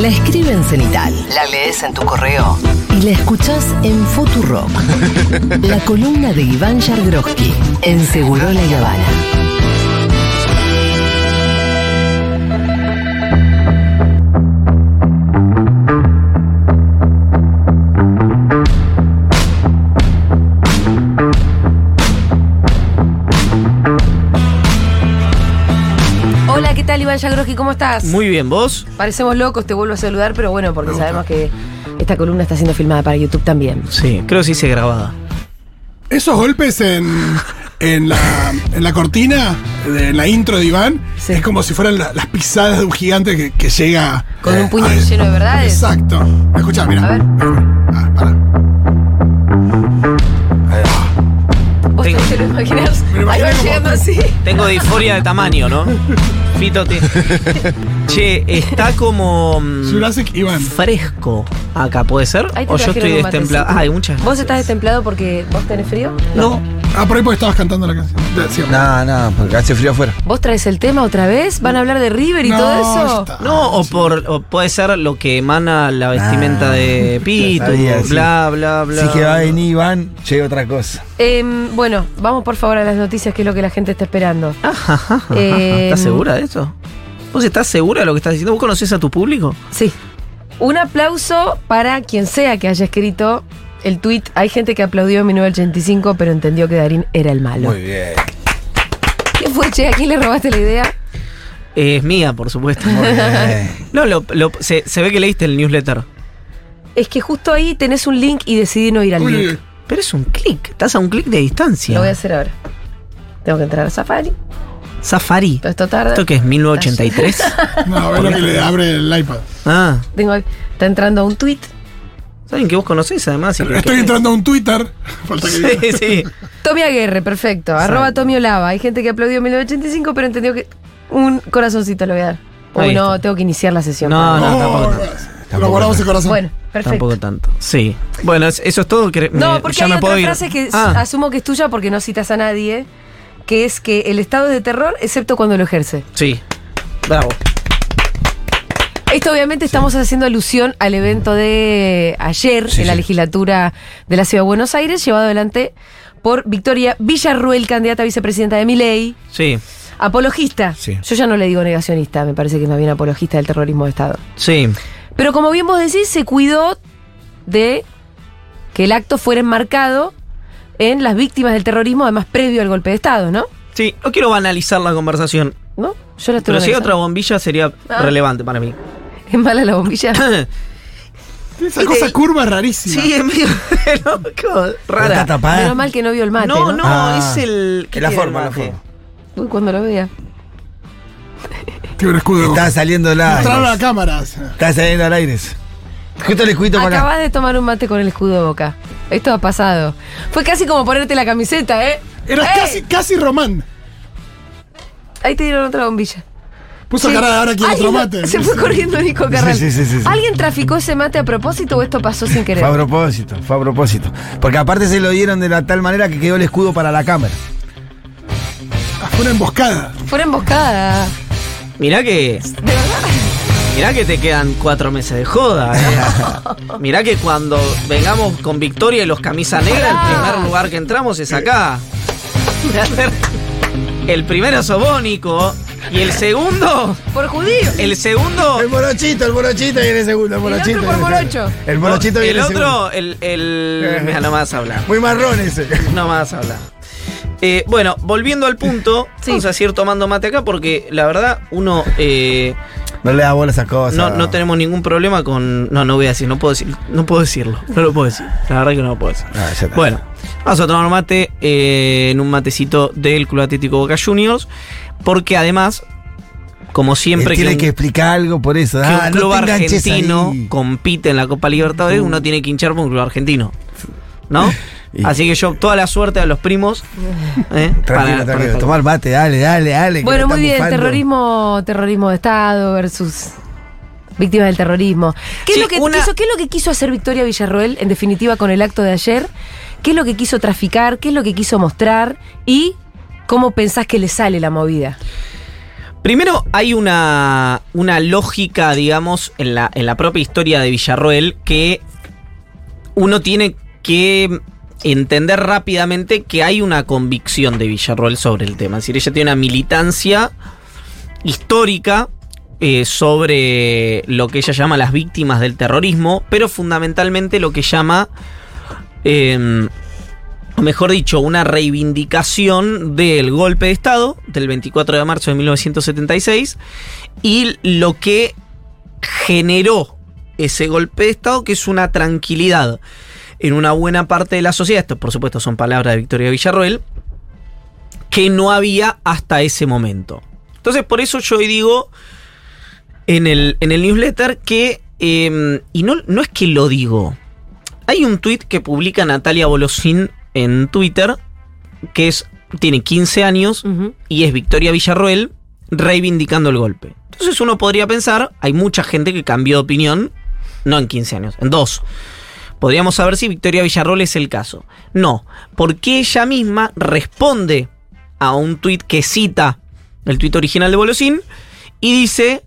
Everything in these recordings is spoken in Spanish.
La escribe en cenital, la lees en tu correo y la escuchás en Futurock. La columna de Iván Yargroski en Seguro La Habana. Yagroski? ¿Cómo estás? Muy bien, ¿vos? Parecemos locos, te vuelvo a saludar, pero bueno, porque sabemos que esta columna está siendo filmada para YouTube también. Sí, creo que sí se grabada. Esos golpes en, en, la, en la cortina, en la intro de Iván, Sí. es como si fueran la- las pisadas de un gigante que, que llega. Con un puño a- lleno de verdades. Exacto. Escucha, mira. A ver. Ah, pará. Tengo- te lo imaginás? Me lo Ahí imaginé va como- llegando así. Tengo disforia de tamaño, ¿no? Fito, te... Che, está como... mm, Jurassic Iván. Fresco acá, ¿puede ser? Ahí te O yo trajeron estoy un destemplado. matecito. Ay, muchas ¿Vos estás destemplado porque vos tenés frío? No, Ah, por ahí porque estabas cantando la canción. Sí, No, no, porque hace frío afuera. ¿Vos traes el tema otra vez? ¿Van a hablar de River y No, todo eso? está. no, o, por, o puede ser lo que emana la vestimenta Ah, de Pitu, sabía, sí. bla, bla, bla. Si que va a venir Iván, llega otra cosa. Em, bueno, vamos por favor a las noticias, que es lo que la gente está esperando. Ajá, ajá, ajá. Em, ¿Estás segura de eso? ¿Vos estás segura de lo que estás diciendo? ¿Vos conocés a tu público? Sí. Un aplauso para quien sea que haya escrito el tweet. Hay gente que aplaudió en 1985, pero entendió que Darín era el malo. Muy bien. ¿Qué fue, che? ¿A quién le robaste la idea? Es mía, por supuesto. Muy bien. No, lo- lo- se, se ve que leíste el newsletter. Es que justo ahí tenés un link y decidí no ir al Uy, link. Pero es un clic, estás a un clic de distancia. Lo voy a hacer ahora. Tengo que entrar a Safari. Safari. Todo esto tarda. ¿Esto qué es? ¿1983? No, es lo que le abre el iPad. ah, Tengo, está entrando a un tweet. Saben que vos conocés además. y que- Estoy que- entrando a un Twitter. Falta que diga. Sí, sí. Tommy Aguerre, perfecto. Arroba Tommy Olava. Hay gente que aplaudió en 1985, pero entendió que. Un corazoncito le voy a dar. Uy, no, tengo que iniciar la sesión. No, no, Oh, tampoco. Lo Tampoco guardamos el corazón. Bueno, perfecto. Tampoco tanto. Sí. Bueno, es- eso es todo. que- No, me- porque ya hay me otra puedo ir. frase que Ah, asumo que es tuya porque no citas a nadie, que es que el estado es de terror excepto cuando lo ejerce. sí. Bravo. Esto obviamente estamos haciendo alusión al evento de ayer Sí, en la legislatura de la Ciudad de Buenos Aires, llevado adelante por Victoria Villarruel, candidata a vicepresidenta de Miley, Sí, apologista. Sí. Yo ya no le digo negacionista, me parece que es más bien apologista del terrorismo de Estado. sí. Pero como bien vos decís, se cuidó de que el acto fuera enmarcado en las víctimas del terrorismo, además previo al golpe de Estado, ¿no? Sí, no quiero banalizar la conversación. ¿No? Yo la estoy Pero si hay otra bombilla sería Ah. relevante para mí. ¿Es mala la bombilla? Esa cosa curva rarísima. sí, es medio no, como Está rara. tapada. Menos mal que no vio el mate, No, ¿no? no, Ah. es el. ¿qué Es la forma, el la forma. Uy, cuando lo vea. Tiene un escudo. Está saliendo al Mostraron a la aire. cámara. Está saliendo al aire. Justo el escudito para Acabas acá. de tomar un mate con el escudo de boca. Esto ha pasado. Fue casi como ponerte la camiseta, ¿eh? Era ¡Eh! casi, casi Román. Ahí te dieron otra bombilla. Puso Sí. cara ahora quiere otro Alguien- mate. Se fue corriendo Nico Carral. Sí, sí, sí, sí, sí. ¿Alguien traficó ese mate a propósito o esto pasó sin querer? Fue a propósito, fue a propósito. Porque aparte se lo dieron de la tal manera que quedó el escudo para la cámara. Ah, Fue una emboscada. Fue una emboscada. Mirá que. ¿De verdad? Mirá que te quedan cuatro meses de joda. eh. Mirá que cuando vengamos con victoria y los camisas negras, el primer lugar que entramos es acá. El primero sobónico y el segundo. Por judío. El segundo. El morochito, el morochito viene segundo, el otro morochito. por viene morocho. segundo. El morochito el viene segundo. otro, el. el mira, no me vas a hablar. Muy marrón ese. No me vas a hablar. Eh, bueno, volviendo al punto, Sí. vamos a seguir tomando mate acá porque la verdad uno eh, No le da bola a esas cosas. no, no tenemos ningún problema con. No, no voy a decir, no puedo decir, no puedo decirlo, no lo puedo decir. La verdad que no lo puedo decir. Ah, ya está. Bueno, vamos a tomar mate eh, en un matecito del Club Atlético Boca Juniors, porque además, como siempre Él tiene que explicar algo por eso. que Ah, un no club te argentino ahí. compite en la Copa Libertadores, uno tiene que hinchar por un club argentino. ¿No? Y- Así que yo, toda la suerte a los primos. ¿eh? Tranquilo, Para- tranquilo. para- Tomar mate, dale, dale, dale. Bueno, muy bien. bufando. Terrorismo, terrorismo de Estado versus víctimas del terrorismo. ¿Qué, Sí, es lo que una- quiso, ¿Qué es lo que quiso hacer Victoria Villarroel, en definitiva, con el acto de ayer? ¿Qué es lo que quiso traficar? ¿Qué es lo que quiso mostrar? ¿Y cómo pensás que le sale la movida? Primero, hay una, una lógica, digamos, en la, en la propia historia de Villarroel que uno tiene que entender rápidamente que hay una convicción de Villarroel sobre el tema. Es decir, ella tiene una militancia histórica eh, sobre lo que ella llama las víctimas del terrorismo, pero fundamentalmente lo que llama, o mejor dicho, una reivindicación del golpe de Estado del 24 de marzo de 1976 y lo que generó ese golpe de Estado, que es una tranquilidad en una buena parte de la sociedad, esto por supuesto son palabras de Victoria Villarroel, que no había hasta ese momento. Entonces por eso yo hoy digo en el, en el newsletter que, eh, y no, no es que lo digo, hay un tweet que publica Natalia Bolosín en Twitter, que es, tiene 15 años y es Victoria Villarroel reivindicando el golpe. Entonces uno podría pensar, hay mucha gente que cambió de opinión, no en 15 años, en dos. Podríamos saber si Victoria Villarroel es el caso. No, porque ella misma responde a un tuit que cita el tuit original de Bolosín y dice,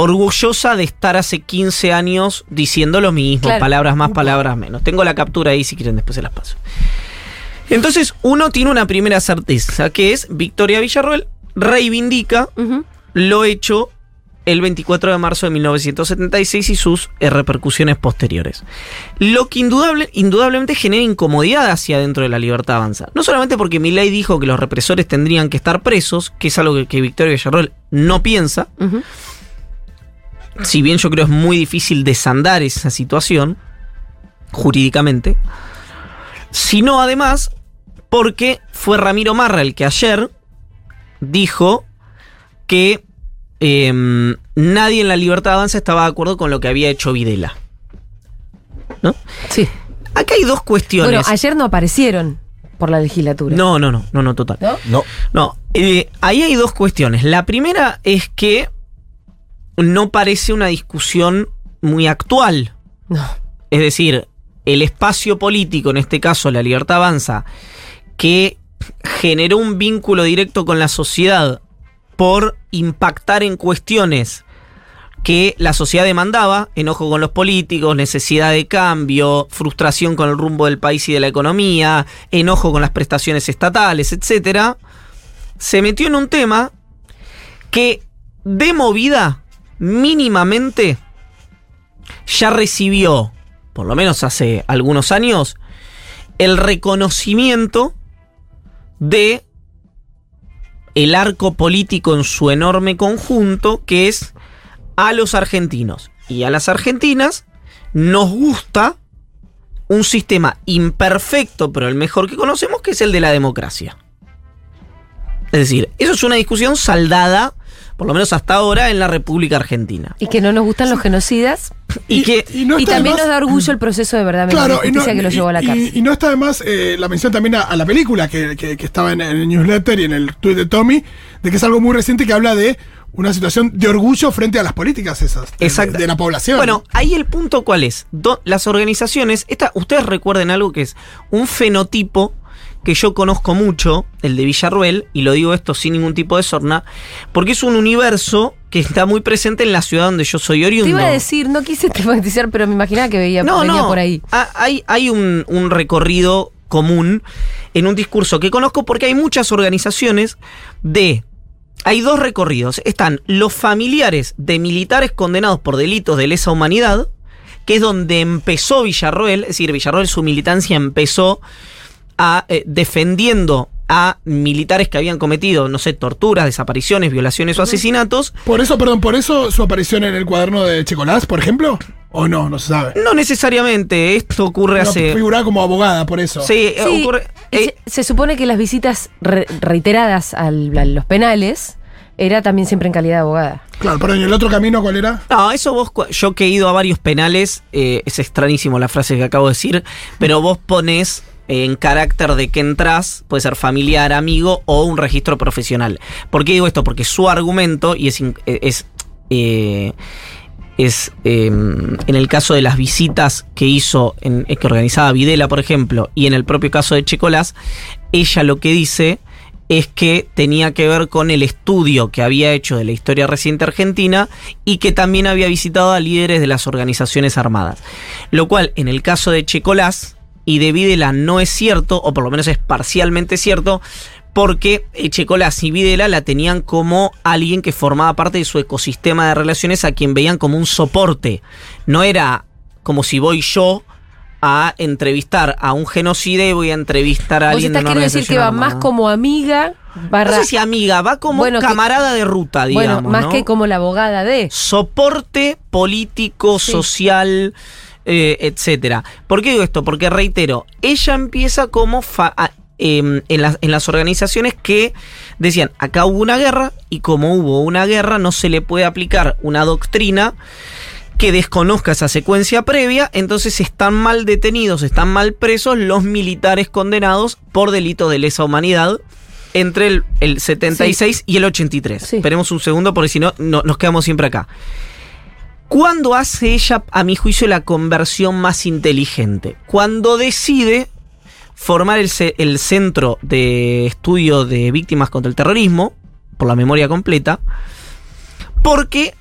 orgullosa de estar hace 15 años diciendo lo mismo, Claro. palabras más, palabras menos. Tengo la captura ahí si quieren después se las paso. Entonces uno tiene una primera certeza, que es Victoria Villarroel reivindica lo hecho el 24 de marzo de 1976 y sus eh, repercusiones posteriores. Lo que indudable, indudablemente genera incomodidad hacia dentro de la libertad avanza. No solamente porque Milei dijo que los represores tendrían que estar presos, que es algo que, que Victoria Villarroel no piensa. Si bien yo creo es muy difícil desandar esa situación jurídicamente, sino además porque fue Ramiro Marra el que ayer dijo que em, nadie en la libertad avanza estaba de acuerdo con lo que había hecho Videla. ¿No? Sí. Acá hay dos cuestiones. Bueno, ayer no aparecieron por la legislatura. no, no, no, no, no, total. ¿No? No. No, eh, ahí hay dos cuestiones. La primera es que no parece una discusión muy actual. No. Es decir, el espacio político, en este caso la Libertad Avanza, que generó un vínculo directo con la sociedad por impactar en cuestiones que la sociedad demandaba, enojo con los políticos, necesidad de cambio, frustración con el rumbo del país y de la economía, enojo con las prestaciones estatales, etc., se metió en un tema que de movida mínimamente ya recibió, por lo menos hace algunos años, el reconocimiento de el arco político en su enorme conjunto, que es a los argentinos y a las argentinas nos gusta un sistema imperfecto, pero el mejor que conocemos, que es el de la democracia. Es decir, eso es una discusión saldada, por lo menos hasta ahora, en la República Argentina. Y que no nos gustan los genocidas. Y, que y no también más- nos da orgullo el proceso de verdad Claro, y no, justicia que lo y- llevó a la y- cárcel. y no está de más eh, la mención también a, a la película que, que- que estaba en, el newsletter y en el tweet de Tommy, de que es algo muy reciente que habla de una situación de orgullo frente a las políticas esas, de, Exacto. de la población. Bueno, ahí el punto cuál es. Do- las organizaciones, esta, ustedes recuerden algo que es un fenotipo que yo conozco mucho, el de Villarruel, y lo digo esto sin ningún tipo de sorna, porque es un universo que está muy presente en la ciudad donde yo soy oriundo. Te iba a decir, no quise tematizar, pero me imaginaba que veía, No, venía no. por ahí. Ha- Hay, hay un, un recorrido común en un discurso que conozco porque hay muchas organizaciones de. Hay dos recorridos. Están los familiares de militares condenados por delitos de lesa humanidad, que es donde empezó Villarroel, es decir, Villarroel su militancia empezó a eh, defendiendo a militares que habían cometido, no sé, torturas, desapariciones, violaciones o asesinatos, Por eso, perdón, por eso su aparición en el cuaderno de Checolás, por ejemplo, o no, no se sabe. no necesariamente, esto ocurre No, hace... figuraba como abogada, por eso. Sí, Sí, ocurre... eh, se, se supone que las visitas re- reiteradas al- a los penales era también siempre en calidad de abogada. Claro, perdón, ¿y el otro camino cuál era? No, eso vos, yo que he ido a varios penales, eh, es extrañísimo la frase que acabo de decir, pero vos pones en carácter de que entras, puede ser familiar, amigo o un registro profesional. ¿Por qué digo esto? Porque su argumento, y es, eh, es, eh, es eh, en el caso de las visitas que hizo, en, eh, que organizaba Videla, por ejemplo, y en el propio caso de Checolás, ella lo que dice es que tenía que ver con el estudio que había hecho de la historia reciente argentina y que también había visitado a líderes de las organizaciones armadas. Lo cual, en el caso de Checolás y de Videla no es cierto, o por lo menos es parcialmente cierto, porque Checolás y Videla la tenían como alguien que formaba parte de su ecosistema de relaciones a quien veían como un soporte. No era como si voy yo a entrevistar a un genocida y voy a entrevistar a alguien de una queriendo decir que va organización más como amiga, barra. No sé si amiga, va como Bueno, que- camarada de ruta, digamos. bueno, más ¿no? que como la abogada de. soporte político, Sí. social, eh, etcétera. ¿Por qué digo esto? Porque reitero, ella empieza como fa- em, en, las, en las organizaciones que decían, acá hubo una guerra y como hubo una guerra no se le puede aplicar una doctrina que desconozca esa secuencia previa, entonces están mal detenidos, están mal presos los militares condenados por delito de lesa humanidad entre el, el 76 y el 83. Sí. Esperemos un segundo porque si no, no nos quedamos siempre acá. ¿Cuándo hace ella, a mi juicio, la conversión más inteligente? Cuando decide formar el, ce- el Centro de Estudio de Víctimas contra el Terrorismo, por la memoria completa, porque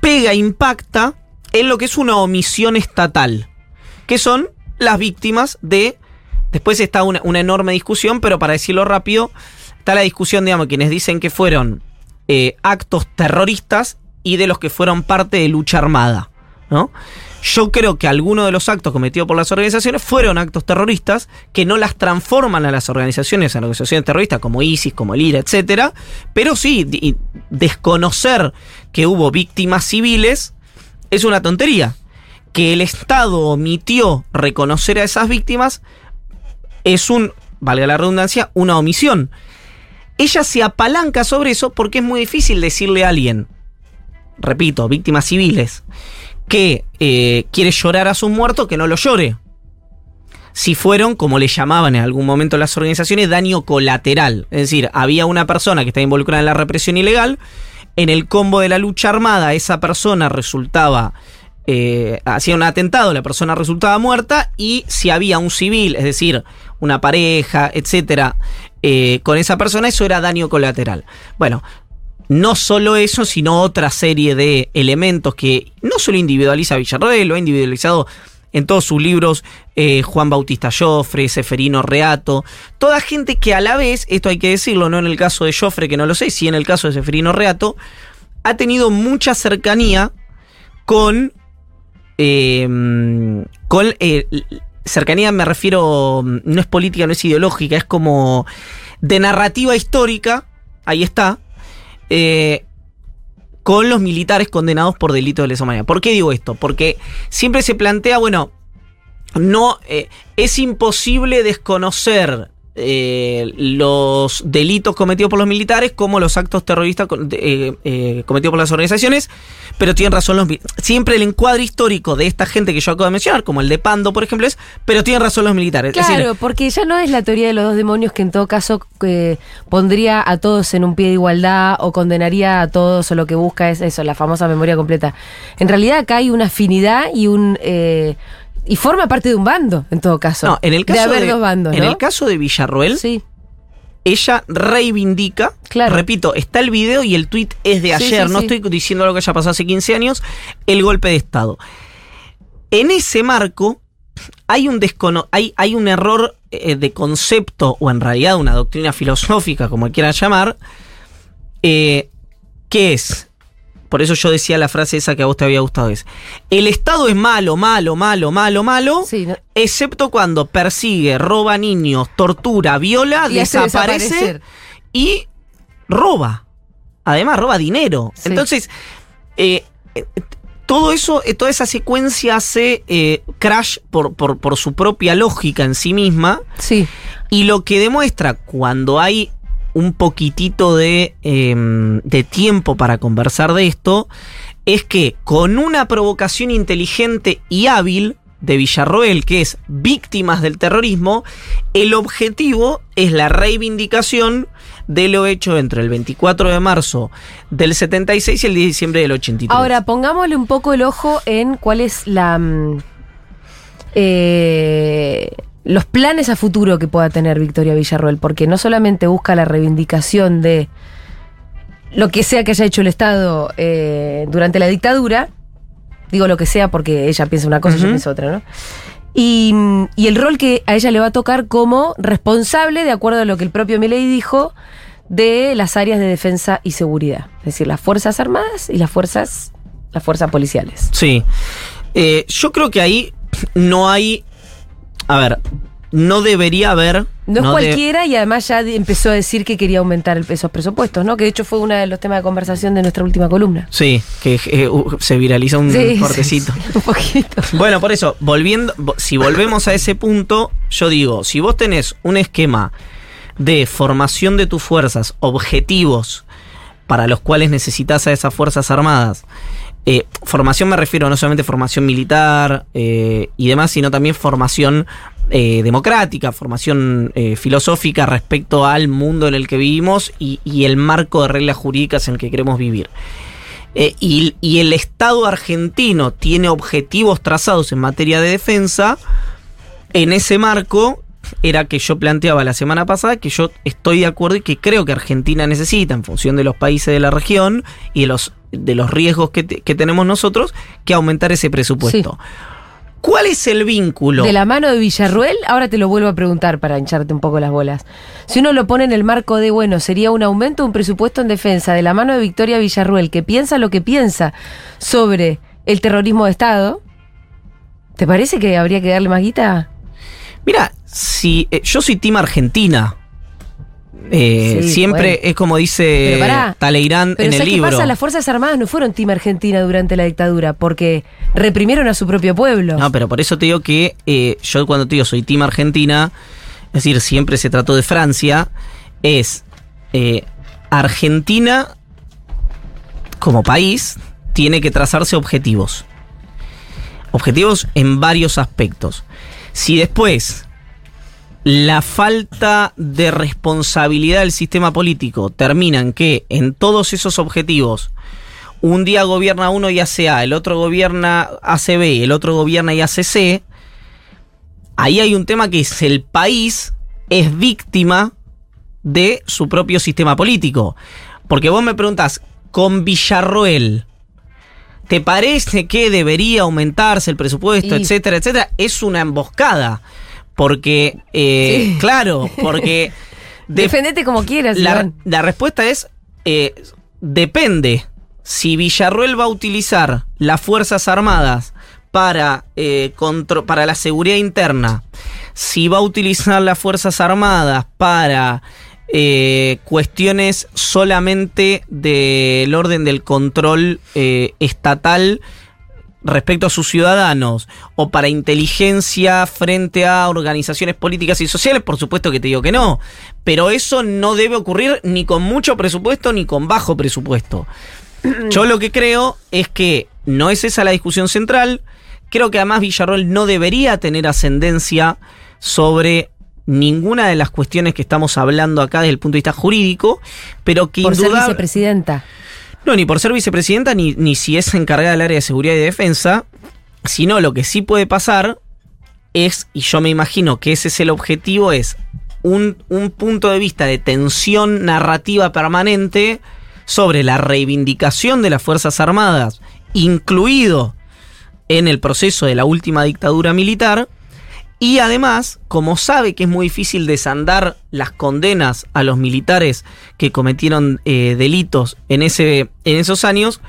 pega, impacta en lo que es una omisión estatal, que son las víctimas de... Después está una, una enorme discusión, pero para decirlo rápido, está la discusión, digamos, quienes dicen que fueron eh, actos terroristas y de los que fueron parte de lucha armada, ¿no? Yo creo que algunos de los actos cometidos por las organizaciones fueron actos terroristas que no las transforman a las organizaciones, a las organizaciones terroristas como ISIS, como el IRA, etcétera, pero sí, desconocer que hubo víctimas civiles es una tontería. Que el Estado omitió reconocer a esas víctimas es un, valga la redundancia, una omisión. Ella se apalanca sobre eso porque es muy difícil decirle a alguien, repito, víctimas civiles, que eh, quiere llorar a sus muertos, que no lo llore. Si fueron, como le llamaban en algún momento las organizaciones, daño colateral. Es decir, había una persona que estaba involucrada en la represión ilegal, en el combo de la lucha armada esa persona resultaba, eh, hacía un atentado, la persona resultaba muerta y si había un civil, es decir, una pareja, etcétera, eh, con esa persona, eso era daño colateral. Bueno, no solo eso, sino otra serie de elementos que no solo individualiza Villarroel, lo ha individualizado en todos sus libros eh, Juan Bautista Joffre, Seferino Reato, toda gente que a la vez, esto hay que decirlo, no en el caso de Joffre, que no lo sé, sí en el caso de Seferino Reato, ha tenido mucha cercanía con. eh, con. eh, cercanía me refiero. No es política, no es ideológica, es como. de narrativa histórica. Ahí está. Eh, con los militares condenados por delito de lesa humanidad. ¿Por qué digo esto? Porque siempre se plantea, bueno, no eh, es imposible desconocer eh, los delitos cometidos por los militares como los actos terroristas eh, eh, cometidos por las organizaciones, pero tienen razón los mi- siempre el encuadre histórico de esta gente que yo acabo de mencionar, como el de Pando, por ejemplo, es, pero tienen razón los militares. Es Claro, porque ya no es la teoría de los dos demonios que en todo caso pondría a todos en un pie de igualdad o condenaría a todos o lo que busca es eso, la famosa memoria completa. En realidad acá hay una afinidad y un y forma parte de un bando en todo caso. no, en el caso de haber de, dos bandos, en ¿no? el caso de Villarroel, sí. ella reivindica, Claro. repito, está el video y el tweet es de ayer, sí, no estoy diciendo algo que haya pasado hace 15 años, el golpe de Estado. En ese marco hay un, descono hay, hay un error eh, de concepto, o en realidad una doctrina filosófica, como quieran llamar, eh, que es, por eso yo decía la frase esa que a vos te había gustado, es, el Estado es malo, malo, malo, malo, malo, Sí, no- excepto cuando persigue, roba niños, tortura, viola, Y desaparece y roba. Además, roba dinero. Sí. Entonces, eh, eh, todo eso, eh, toda esa secuencia hace eh, Crash por, por, por su propia lógica en sí misma. Sí. Y lo que demuestra cuando hay un poquitito de, eh, de tiempo para conversar de esto, es que con una provocación inteligente y hábil de Villarroel, que es víctimas del terrorismo, el objetivo es la reivindicación de lo hecho entre el 24 de marzo del 76 y el 10 de diciembre del 83. Ahora, pongámosle un poco el ojo en cuál es la. mm, eh, los planes a futuro que pueda tener Victoria Villarroel, porque no solamente busca la reivindicación de lo que sea que haya hecho el Estado eh, durante la dictadura, digo lo que sea porque ella piensa una cosa y yo pienso otra, ¿no? Y, y el rol que a ella le va a tocar como responsable, de acuerdo a lo que el propio Milei dijo, de las áreas de defensa y seguridad, es decir, las Fuerzas Armadas y las fuerzas, las fuerzas policiales. Sí. Eh, yo creo que ahí no hay. A ver, no debería haber. No es cualquiera y además ya empezó a decir que quería aumentar el- esos presupuestos, ¿no? Que de hecho fue uno de los temas de conversación de nuestra última columna. Sí, que eh, uh, se viraliza un Sí, cortecito. sí, sí, un poquito. Bueno, por eso, volviendo, vo- si volvemos a ese punto, yo digo, si vos tenés un esquema de formación de tus fuerzas, objetivos para los cuales necesitas a esas fuerzas armadas, eh, formación me refiero no solamente formación militar eh, y demás, sino también formación eh, democrática, formación filosófica respecto al mundo en el que vivimos y, el marco de reglas jurídicas en el que queremos vivir. Y, y el Estado argentino tiene objetivos trazados en materia de defensa, en ese marco era que yo planteaba la semana pasada que yo estoy de acuerdo y que creo que Argentina necesita, en función de los países de la región y de los, de los riesgos que, te- que tenemos nosotros, que aumentar ese presupuesto. ¿Cuál es el vínculo? De la mano de Villarruel, ahora te lo vuelvo a preguntar para hincharte un poco las bolas. Si uno lo pone en el marco de, bueno, sería un aumento de un presupuesto en defensa de la mano de Victoria Villarruel, que piensa lo que piensa sobre el terrorismo de Estado, ¿te parece que habría que darle más guita? Mira, si eh, yo soy Team Argentina. Eh, Sí, siempre bueno. es como dice pará. Taleirán Pero en el ¿sabes qué libro. pasa? Las Fuerzas Armadas no fueron Team Argentina durante la dictadura, porque reprimieron a su propio pueblo. No, pero por eso te digo que eh, yo cuando te digo soy Team Argentina, es decir, siempre se trató de Francia, es eh, Argentina como país tiene que trazarse objetivos. Objetivos en varios aspectos. Si después la falta de responsabilidad del sistema político termina en que en todos esos objetivos un día gobierna uno y hace A, el otro gobierna ACB y el otro gobierna y hace C, ahí hay un tema que es el país es víctima de su propio sistema político. Porque vos me preguntás, con Villarroel, ¿te parece que debería aumentarse el presupuesto, Y- etcétera, etcétera? Es una emboscada. Porque, eh, Sí. claro, porque... de- Defendete como quieras, la, la respuesta es, eh, depende. Si Villarruel va a utilizar las Fuerzas Armadas para, eh, contro- para la seguridad interna, si va a utilizar las Fuerzas Armadas para eh, cuestiones solamente del orden del control eh, estatal respecto a sus ciudadanos o para inteligencia frente a organizaciones políticas y sociales, por supuesto que te digo que no. Pero eso no debe ocurrir ni con mucho presupuesto ni con bajo presupuesto. Yo lo que creo es que no es esa la discusión central. Creo que además Villarroel no debería tener ascendencia sobre ninguna de las cuestiones que estamos hablando acá desde el punto de vista jurídico, pero que Por ser vicepresidenta. No, ni por ser vicepresidenta, ni, ni si es encargada del área de seguridad y defensa, sino lo que sí puede pasar es, y yo me imagino que ese es el objetivo, es un, un punto de vista de tensión narrativa permanente sobre la reivindicación de las Fuerzas Armadas, incluido en el proceso de la última dictadura militar, y además, como sabe que es muy difícil desandar las condenas a los militares que cometieron eh, delitos en, ese, en esos años,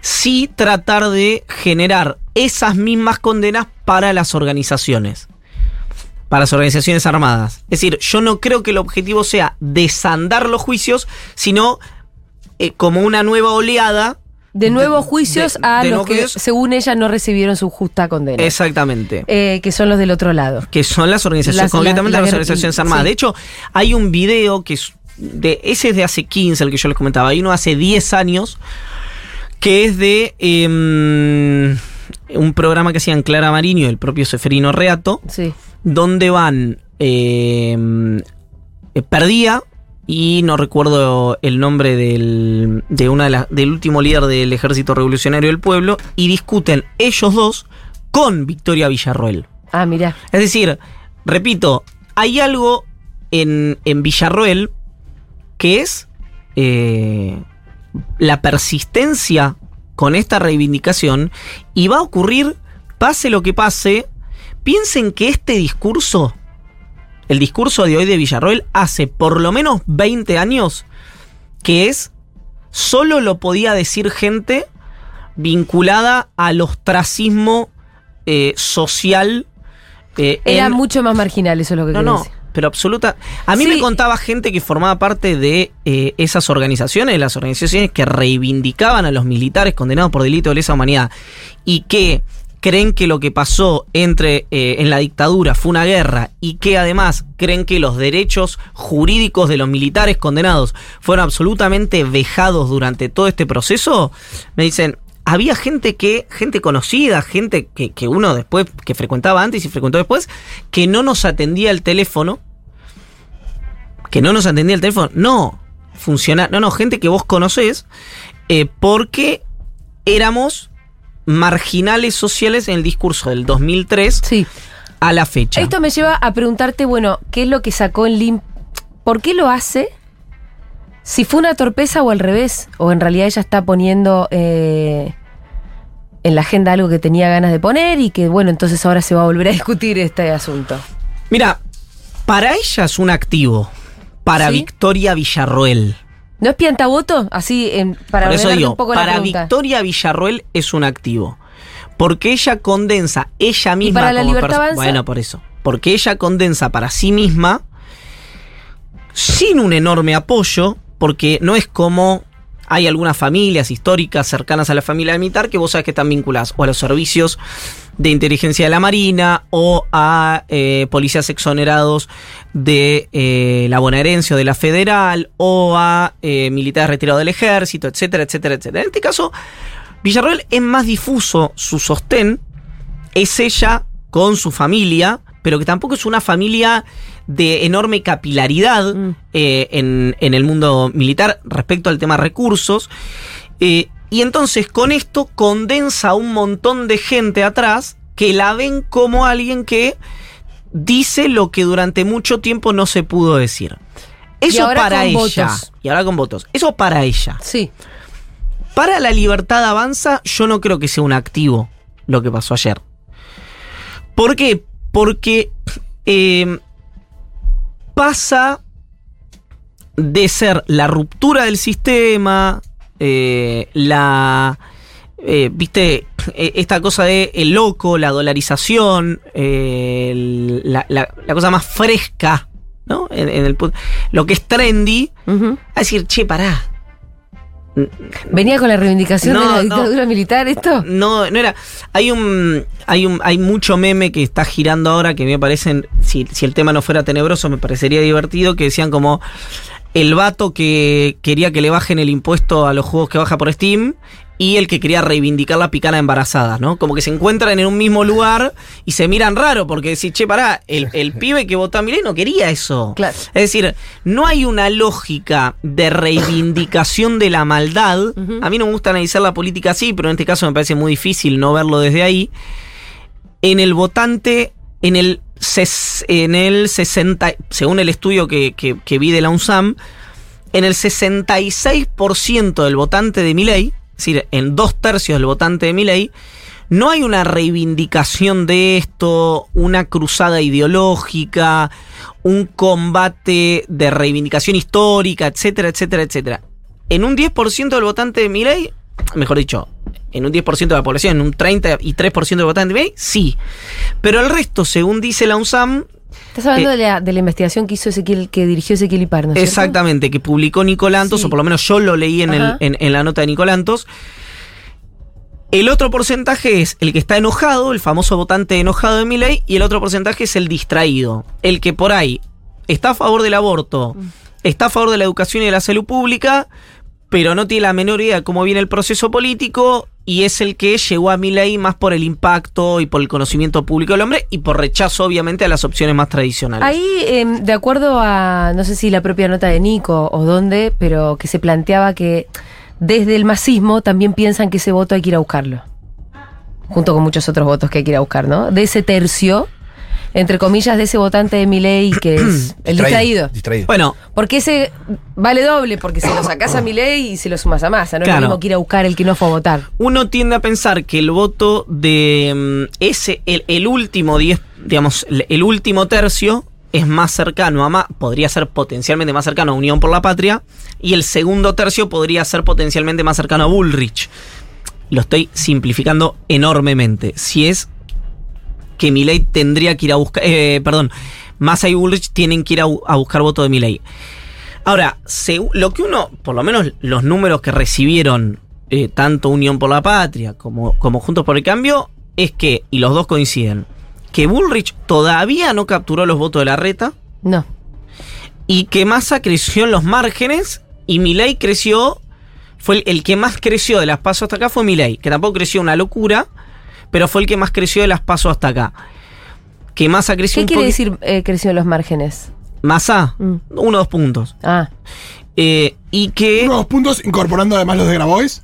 sí tratar de generar esas mismas condenas para las organizaciones. Para las organizaciones armadas. Es decir, yo no creo que el objetivo sea desandar los juicios, sino eh, como una nueva oleada. De nuevos juicios de- a de los que, según ella, no recibieron su justa condena. Exactamente. Eh, que son los del otro lado. que son las organizaciones, Las- concretamente la- la las organizaciones armadas. sí. De hecho, hay un video que es de ese es de hace 15, el que yo les comentaba, hay uno hace 10 años que es de em, un programa que hacían Clara Mariño y el propio Seferino Reato, Sí. donde van em, eh, Perdía y no recuerdo el nombre del, de una de del último líder del Ejército Revolucionario del Pueblo y discuten ellos dos con Victoria Villarroel. Ah, mira. Es decir, repito, hay algo en, en Villarroel que es eh, la persistencia con esta reivindicación y va a ocurrir, pase lo que pase, piensen que este discurso, el discurso de hoy de Villarroel, hace por lo menos 20 años que es, solo lo podía decir gente vinculada al ostracismo eh, social. eh, Era en- mucho más marginal, eso es lo que no, no, decir. pero absoluta. A mí Sí. me contaba gente que formaba parte de eh, esas organizaciones, las organizaciones que reivindicaban a los militares condenados por delito de lesa humanidad y que creen que lo que pasó entre eh, en la dictadura fue una guerra y que además creen que los derechos jurídicos de los militares condenados fueron absolutamente vejados durante todo este proceso, me dicen, había gente que, gente conocida, gente que, que uno después, que frecuentaba antes y frecuentó después, que no nos atendía el teléfono. Que no nos atendía el teléfono. No, funciona. No, no, gente que vos conocés. eh, porque éramos marginales sociales en el discurso del 2003 Sí. a la fecha. Esto me lleva a preguntarte, bueno, ¿qué es lo que sacó en Lim? ¿Por qué lo hace? Si fue una torpeza o al revés, o en realidad ella está poniendo eh, en la agenda algo que tenía ganas de poner y que, bueno, entonces ahora se va a volver a discutir este asunto. Mira, para ella es un activo. Para ¿Sí? Victoria Villarroel. ¿No es piantavoto? Así, en- para Por eso digo, un poco para. Victoria Villarroel es un activo. Porque ella condensa ella misma. para la como Libertad perso- Avanza? Bueno, por eso. Porque ella condensa para sí misma, sin un enorme apoyo, porque no es como hay algunas familias históricas cercanas a la familia militar que vos sabés que están vinculadas o a los servicios de inteligencia de la Marina o a eh, policías exonerados de eh, la bonaerense o de la federal o a eh, militares retirados del ejército, etcétera, etcétera, etcétera. En este caso, Villarroel es más difuso su sostén, es ella con su familia, pero que tampoco es una familia de enorme capilaridad Mm. eh, en, en el mundo militar respecto al tema recursos. Eh, y entonces con esto condensa un montón de gente atrás que la ven como alguien que dice lo que durante mucho tiempo no se pudo decir. Eso ahora para con ella. votos. Y ahora con votos. Eso para ella. Sí. Para la libertad avanza, yo no creo que sea un activo lo que pasó ayer. ¿Por qué? Porque eh, pasa de ser la ruptura del sistema, eh, la. eh, Viste, Eh, esta cosa de el loco, la dolarización, eh, la, la- la cosa más fresca, ¿no? En, en el, lo que es trendy, a decir, che, pará. ¿Venía con la reivindicación No, de la no. dictadura militar esto? No, no era. Hay un. Hay un. Hay mucho meme que está girando ahora que me parecen. Si, si el tema no fuera tenebroso, me parecería divertido. Que decían como. El vato que quería que le bajen el impuesto a los juegos que baja por Steam. Y el que quería reivindicar la picana embarazada, ¿no? Como que se encuentran en un mismo lugar y se miran raro porque decís, che, pará, el, el pibe que votó a Milei no quería eso. Claro. Es decir, no hay una lógica de reivindicación de la maldad. A mí no me gusta analizar la política así, pero en este caso me parece muy difícil no verlo desde ahí. En el votante, en el, en el 60, según el estudio que, que- vi de la UNSAM, en el 66% del votante de Milei, es decir, en dos tercios del votante de Milei, no hay una reivindicación de esto, una cruzada ideológica, un combate de reivindicación histórica, etcétera, etcétera, etcétera. En un 10% del votante de Milei, mejor dicho, en un 10% de la población, en un 33% del votante de Milei, sí. Pero el resto, según dice la UNSAM, Estás hablando Eh, de, la, de la investigación que hizo Ezequiel, que dirigió Ezequiel Ipar, ¿no cierto? Exactamente, que publicó Nicolantos, Sí. o por lo menos yo lo leí en, el- Ajá. en- en la nota de Nicolantos. El otro porcentaje es el que está enojado, el famoso votante enojado de Milei, y el otro porcentaje es el distraído, el que por ahí está a favor del aborto, Mm. está a favor de la educación y de la salud pública, pero no tiene la menor idea de cómo viene el proceso político y es el que llegó a Milei más por el impacto y por el conocimiento público del hombre y por rechazo obviamente a las opciones más tradicionales. Ahí, eh, de acuerdo a, no sé si la propia nota de Nico o dónde, pero que se planteaba que desde el masismo también piensan que ese voto hay que ir a buscarlo. Junto con muchos otros votos que hay que ir a buscar, ¿no? De ese tercio entre comillas, de ese votante de Milei que es el distraído. Distraído. Bueno, Porque ese vale doble, porque se lo sacás a Milei y se lo sumas a Massa. No es Claro. lo mismo que ir a buscar el que no fue a votar. uno tiende a pensar que el voto de mm, ese, el, el último 10, digamos, el, el último tercio es más cercano a más, podría ser potencialmente más cercano a Unión por la Patria, y el segundo tercio podría ser potencialmente más cercano a Bullrich. Lo estoy simplificando enormemente. Si es que Milei tendría que ir a buscar, eh, perdón, Massa y Bullrich tienen que ir a, a buscar voto de Milei. Ahora, segu- lo que uno, por lo menos los números que recibieron eh, tanto Unión por la Patria como, como Juntos por el Cambio, es que, y los dos coinciden, que Bullrich todavía no capturó los votos de la reta No. y que Massa creció en los márgenes y Milei creció, fue el, el que más creció de las pasos hasta acá fue Milei, que tampoco creció una locura, pero fue el que más creció de las pasos hasta acá. Que Massa creció ¿Qué un quiere decir eh, creció en los márgenes? Massa, Mm. uno o dos puntos. Ah, Eh, y que... Unos puntos incorporando además los de Grabois.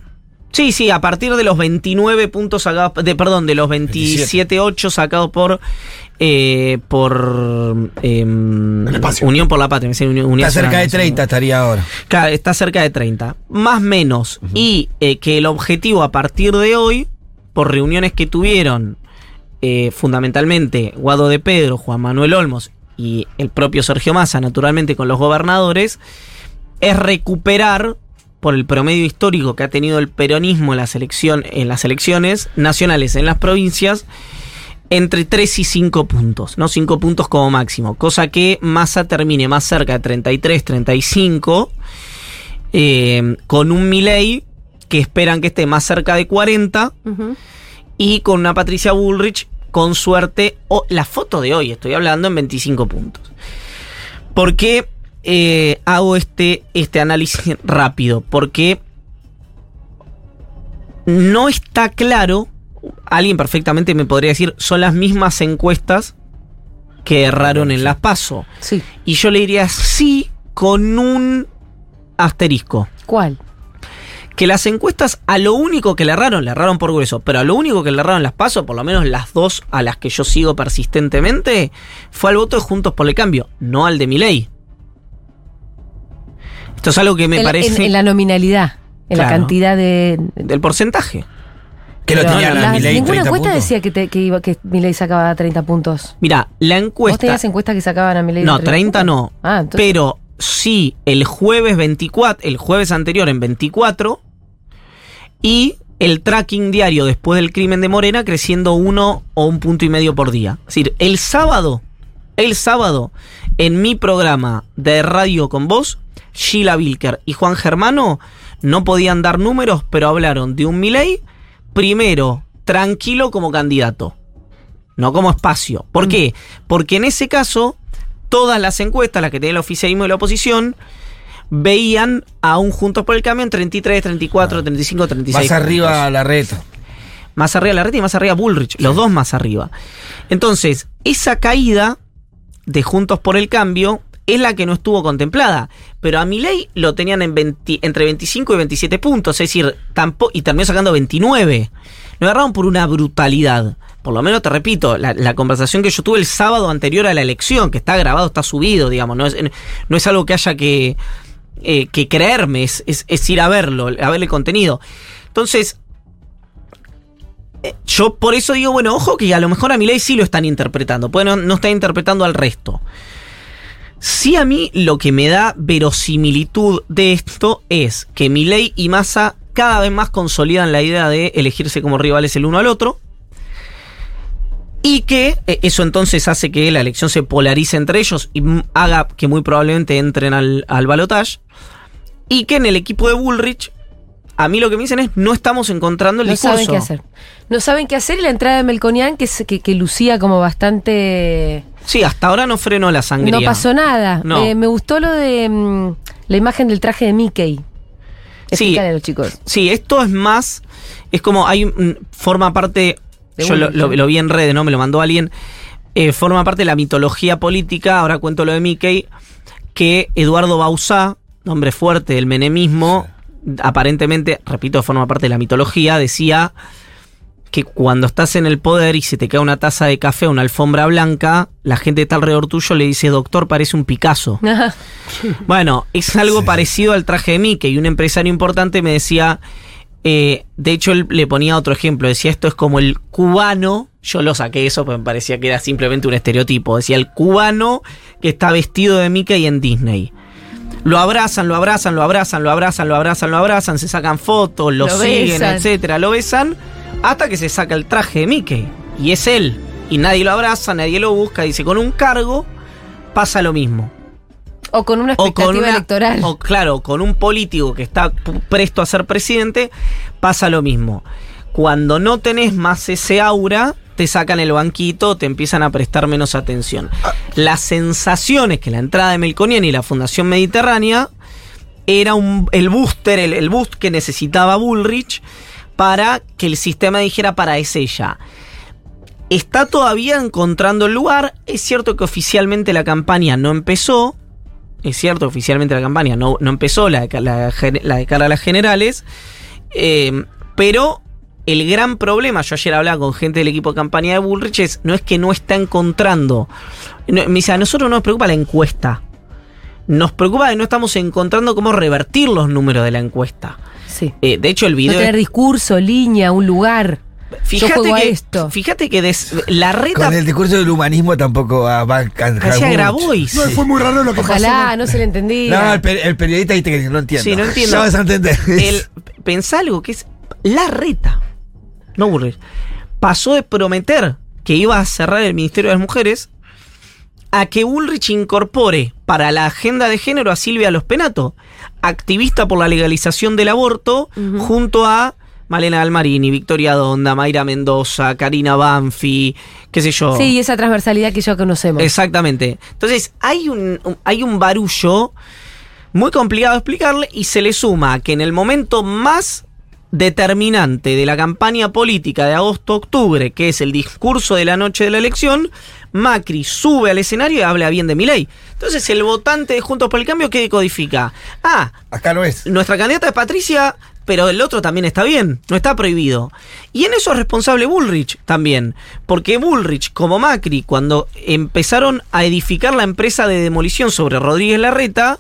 Sí, sí, a partir de los 29 puntos sacados, de, perdón, de los 27, 8 sacados por eh, por em. Unión por la Patria. Unión- Está cerca de Nacional. 30 estaría ahora. Claro, está cerca de 30. Más menos. Y eh, que el objetivo a partir de hoy, reuniones que tuvieron eh, fundamentalmente Guado de Pedro, Juan Manuel Olmos y el propio Sergio Massa, naturalmente con los gobernadores, es recuperar por el promedio histórico que ha tenido el peronismo en en las elecciones nacionales en las provincias, entre 3 y 5 puntos, ¿no? 5 puntos como máximo, cosa que Massa termine más cerca de 33, 35, eh, con un Milei que esperan que esté más cerca de 40 ujú. y con una Patricia Bullrich con suerte, o la foto de hoy, estoy hablando en 25 puntos. ¿Por qué eh, hago este, este análisis rápido? Porque no está claro, alguien perfectamente me podría decir, son las mismas encuestas que erraron en las PASO. sí. Y yo le diría sí con un asterisco ¿Cuál? Que las encuestas a lo único que le erraron, le erraron por grueso, pero a lo único que le erraron las paso, por lo menos las dos a las que yo sigo persistentemente, fue al voto de Juntos por el Cambio, no al de Milei. Esto es algo que me en, parece en- en la nominalidad, en la cantidad de. del porcentaje. Que lo tenía la- la Milei Ninguna 30 encuesta puntos. decía que, te- que, iba, que Milei sacaba 30 puntos. Mira, la ¿Vos encuesta... tenías encuestas que sacaban a Milei? No, 30 no. Ah, entonces. Pero sí, el jueves 24, el jueves anterior en 24, y el tracking diario después del crimen de Morena creciendo uno o un punto y medio por día. Es decir, el sábado, el sábado, en mi programa de radio con vos, Sheila Wilker y Juan Germano no podían dar números, pero hablaron de un Milei, primero, tranquilo como candidato no como espacio. ¿Por qué? Porque en ese caso, todas las encuestas, las que tenía el oficialismo y la oposición, veían a un Juntos por el Cambio en 33, 34, 35, 36. Más arriba puntos. la reta. Más arriba la red y más arriba Bullrich. Los dos más arriba. Entonces, esa caída de Juntos por el Cambio es la que no estuvo contemplada. Pero a Milei lo tenían en 20 entre 25 y 27 puntos. Es decir, tampoco, y terminó sacando 29. Lo agarraron por una brutalidad. Por lo menos te repito, la, la conversación que yo tuve el sábado anterior a la elección, que está grabado, está subido, digamos, no es, no es algo que haya que, eh, que creerme, es, es- ir a verlo, a ver el contenido. Entonces, eh, yo por eso digo, bueno, ojo que a lo mejor a Milei sí lo están interpretando, pues no, no están interpretando al resto. Sí a mí lo que me da verosimilitud de esto es que Milei y Massa cada vez más consolidan la idea de elegirse como rivales el uno al otro. Y que eh, eso entonces hace que la elección se polarice entre ellos y mm, haga que muy probablemente entren al, al balotaje. Y que en el equipo de Bullrich, a mí lo que me dicen es no estamos encontrando el no discurso. saben qué hacer. No saben qué hacer y la entrada de Melconian, que, que, que lucía como bastante. Sí, hasta ahora no frenó la sangría. No pasó nada. No. Eh, me gustó lo de mm, la imagen del traje de Mickey. Sí. Explícale a los chicos. Sí, esto es más. Es como hay un- forma parte. De yo lo, lo- lo vi en redes, ¿no? Me lo mandó alguien. eh, forma parte de la mitología política. Ahora cuento lo de Mickey. Que Eduardo Bausá, nombre fuerte del menemismo, aparentemente, repito, forma parte de la mitología, decía que cuando estás en el poder y se te cae una taza de café o una alfombra blanca, la gente está alrededor tuyo le dice, doctor, parece un Picasso. bueno, es algo parecido al traje de Mickey. Y un empresario importante me decía, eh, de hecho él le ponía otro ejemplo, decía, esto es como el cubano, yo lo saqué eso, porque me parecía que era simplemente un estereotipo, decía, el cubano que está vestido de Mickey en Disney. Lo abrazan, lo abrazan, lo abrazan, lo abrazan, lo abrazan, lo abrazan, se sacan fotos, lo, Lo siguen, besan. etcétera, lo besan, hasta que se saca el traje de Mickey. Y es él. Y nadie lo abraza, nadie lo busca. Dice, con un cargo pasa lo mismo. O con una O expectativa con una- electoral. O claro, con un político que está presto a ser presidente, pasa lo mismo. Cuando no tenés más ese aura, te sacan el banquito, te empiezan a prestar menos atención. Las sensaciones que la entrada de Melconian y la Fundación Mediterránea era un, el booster, el, el boost que necesitaba Bullrich para que el sistema dijera para es ella. Está todavía encontrando el lugar. Es cierto que oficialmente la campaña no empezó. Es cierto, oficialmente la campaña no, no empezó, la la, de cara a las generales. Eh, pero el gran problema, yo ayer hablaba con gente del equipo de campaña de Bullrich, es, no es que no está encontrando. no, me dice, a nosotros no nos preocupa la encuesta. Nos preocupa que no estamos encontrando cómo revertir los números de la encuesta. Sí. Eh, de hecho, el No video. tener discurso, línea, un lugar. A que, esto. fíjate que des- la reta Con el discurso del humanismo tampoco va a. Grabois. No, fue muy raro lo que Ojalá pasó. no se le entendía. No, el, pe- el periodista viste que no entiende. Sí, no entiendo. Ya vas a entender. El, pensá algo que es la reta. No Bullrich. Pasó de prometer que iba a cerrar el Ministerio de las Mujeres a que Bullrich incorpore para la agenda de género a Silvia Los Penato, activista por la legalización del aborto, junto a Malena Galmarini, Victoria Donda, Mayra Mendoza, Karina Banfi, qué sé yo. Sí, esa transversalidad que ya conocemos. Exactamente. Entonces, hay un, un- hay un barullo muy complicado de explicarle y se le suma que en el momento más determinante de la campaña política de agosto-octubre, que es el discurso de la noche de la elección, Macri sube al escenario y habla bien de Milei. Entonces, el votante de Juntos por el Cambio, ¿qué codifica? Ah, Acá no es. nuestra candidata es Patricia, pero el otro también está bien, no está prohibido. Y en eso es responsable Bullrich también, porque Bullrich, como Macri, cuando empezaron a edificar la empresa de demolición sobre Rodríguez Larreta,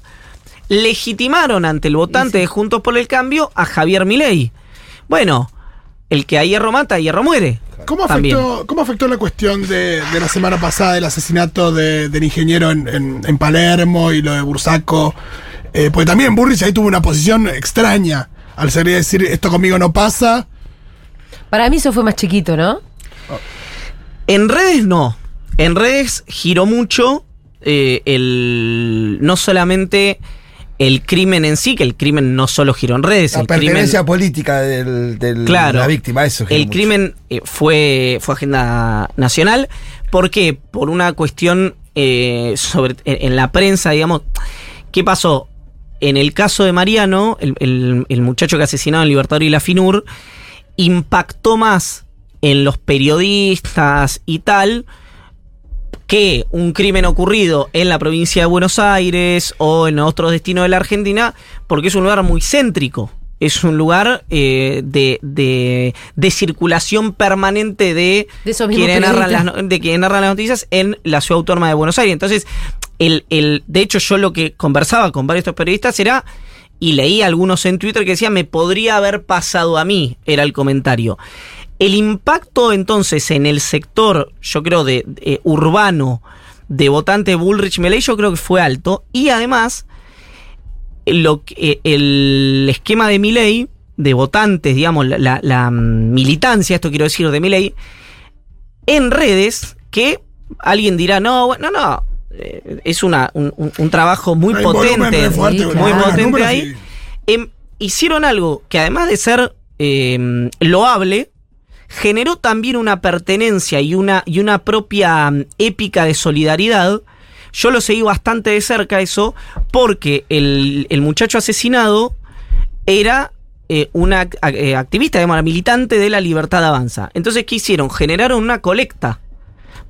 legitimaron ante el votante de Juntos por el Cambio a Javier Milei. Bueno, el que a hierro mata, a hierro muere. ¿Cómo afectó, ¿Cómo afectó la cuestión de, de la semana pasada del asesinato de- del ingeniero en, en- en Palermo y lo de Bursaco? Eh, porque también Burrich ahí tuvo una posición extraña al salir a decir esto conmigo no pasa. Para mí eso fue más chiquito, ¿no? En redes no. En redes giró mucho eh, el no solamente el crimen en sí, que el crimen no solo giró en redes, La el crimen pertenencia política del, del- Claro. de la víctima, eso. el mucho. crimen eh, fue, fue agenda nacional. ¿Por qué? Por una cuestión eh, sobre en, la prensa, digamos. ¿Qué pasó? En el caso de Mariano, el, el- el muchacho que asesinado en Libertador y la FINUR, impactó más en los periodistas y tal que un crimen ocurrido en la provincia de Buenos Aires o en otros destinos de la Argentina, porque es un lugar muy céntrico. Es un lugar eh, de, de, de circulación permanente de, De quienes narran las, de quienes narran las noticias en la ciudad autónoma de Buenos Aires. Entonces, el, el, de hecho, yo lo que conversaba con varios de estos periodistas era, y leí algunos en Twitter que decían, me podría haber pasado a mí, era el comentario. El impacto entonces en el sector, yo creo, de, de, urbano de votante Bullrich Meley, yo creo que fue alto. Y además, lo que- eh, el esquema de Milei, de votantes, digamos, la, mm, militancia, esto quiero decir, de Milei, en redes, que alguien dirá, no, bueno, no, no, eh, es una, un, trabajo muy Hay potente, fuerte, Sí, muy claro. potente ahí. Em, hicieron algo que además de ser eh, loable, generó también una pertenencia y una, y una propia mm, épica de solidaridad. Yo lo seguí bastante de cerca eso, porque el, el muchacho asesinado era eh, una eh, activista, digamos, una militante de la libertad avanza. Entonces, ¿qué hicieron? Generaron una colecta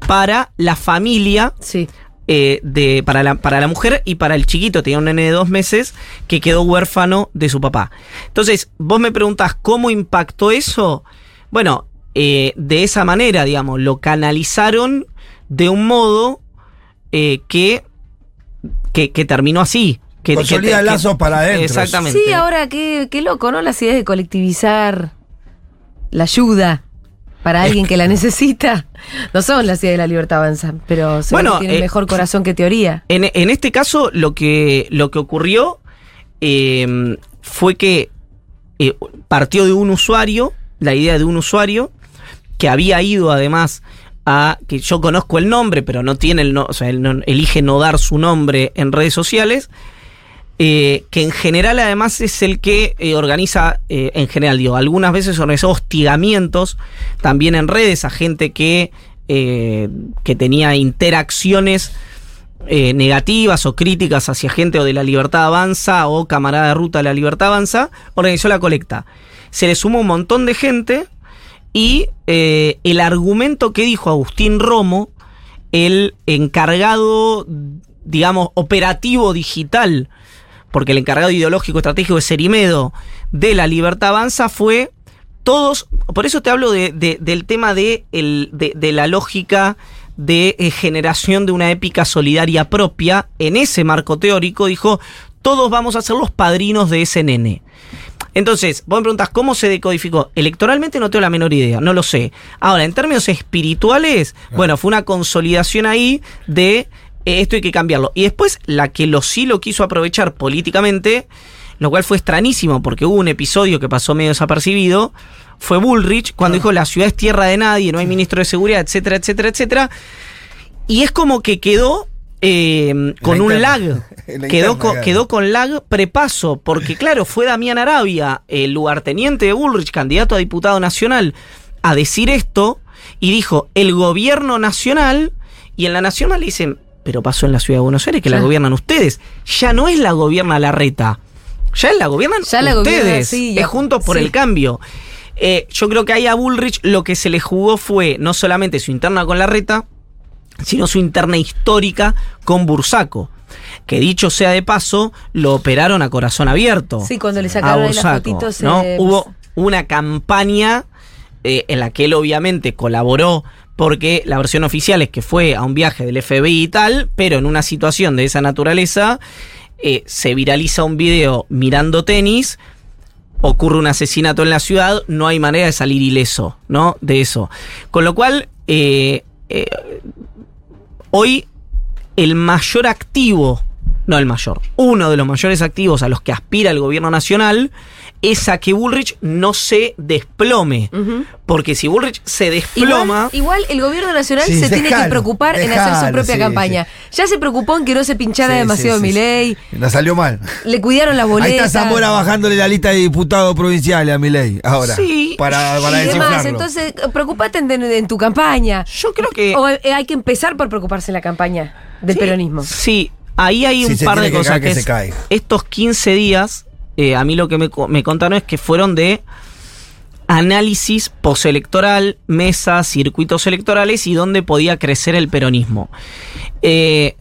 para la familia Sí. eh, de, para, la, para la mujer y para el chiquito, tenía un nene de dos meses que quedó huérfano de su papá. Entonces, vos me preguntás cómo impactó eso. Bueno, eh, de esa manera, digamos, lo canalizaron de un modo eh, que, que, que terminó así. Que, Consolida que- lazos para adentro. Exactamente. Sí, ahora qué, qué loco, ¿no? Las ideas de colectivizar la ayuda para alguien que la necesita. No son las ideas de la libertad avanza, pero se Bueno, tienen eh, mejor corazón que teoría. En, en este caso, lo que, lo que ocurrió eh, fue que eh, partió de un usuario, la idea de un usuario, que había ido además a, que yo conozco el nombre, pero no tiene el no, o sea, él no- elige no dar su nombre en redes sociales, eh, que en general además es el que eh, organiza, eh, en general digo, algunas veces organizó hostigamientos también en redes a gente que, que tenía interacciones negativas o críticas hacia gente o de la Libertad Avanza o camarada de ruta de la Libertad Avanza, organizó la colecta. Se le sumó un montón de gente y eh, el argumento que dijo Agustín Romo, el encargado, digamos, operativo digital, porque el encargado ideológico estratégico de Serimedo de la Libertad Avanza fue todos, por eso te hablo de- de- del tema de la lógica de eh, generación de una épica solidaria propia, en ese marco teórico dijo, todos vamos a ser los padrinos de ese nene. Entonces, vos me preguntas, ¿cómo se decodificó? Electoralmente no tengo la menor idea, no lo sé. Ahora, en términos espirituales, bueno, fue una consolidación ahí de eh, esto hay que cambiarlo. Y después, la que lo sí lo quiso aprovechar políticamente, lo cual fue extrañísimo, porque hubo un episodio que pasó medio desapercibibido, fue Bullrich, cuando dijo la ciudad es tierra de nadie, no hay ministro de seguridad, etcétera, etcétera, etcétera. Y es como que quedó eh, con la un interna. lag. Quedó interna, con, claro. quedó con lag prepaso, porque claro, fue Damián Arabia, el lugarteniente de Bullrich, candidato a diputado nacional, a decir esto y dijo, el gobierno nacional, y en la nacional le dicen, pero pasó en la ciudad de Buenos Aires que la gobiernan ustedes. Ya no es la gobierna la reta, ya la gobiernan Ya la ustedes. gobierna, sí, ya- es juntos por sí. el cambio. Eh, yo creo que ahí a Bullrich lo que se le jugó fue no solamente su interna con la reta, sino su interna histórica con Bursaco. Que dicho sea de paso, lo operaron a corazón abierto. Sí, cuando le a sacaron las Bursaco, fotitos. ¿no? eh, Hubo una campaña eh, en la que él obviamente colaboró porque la versión oficial es que fue a un viaje del FBI y tal, pero en una situación de esa naturaleza eh, se viraliza un video mirando tenis, ocurre un asesinato en la ciudad, no hay manera de salir ileso, ¿no? De eso. Con lo cual, eh, hoy el mayor activo, no el mayor, uno de los mayores activos a los que aspira el gobierno nacional es a que Bullrich no se desplome. Porque si Bullrich se desploma... Igual, igual el gobierno nacional Sí, se tiene que dejalo, preocupar en hacer su propia sí, campaña. Ya se preocupó en que no se pinchara Sí, demasiado sí, sí, Milei, sí. Nos salió mal. le cuidaron la boleta. Ahí está Zamora bajándole la lista de diputados provinciales a Milei. Ahora. Sí. Para, para y demás, entonces preocupate en, en- en tu campaña. Yo creo que... O eh, hay que empezar por preocuparse en la campaña del Sí, peronismo. Sí, ahí hay un par de que cosas caer, que que se es- caiga. estos 15 días, eh, a mí lo que me, me contaron es que fueron de análisis postelectoral, mesas, circuitos electorales y dónde podía crecer el peronismo. Eh,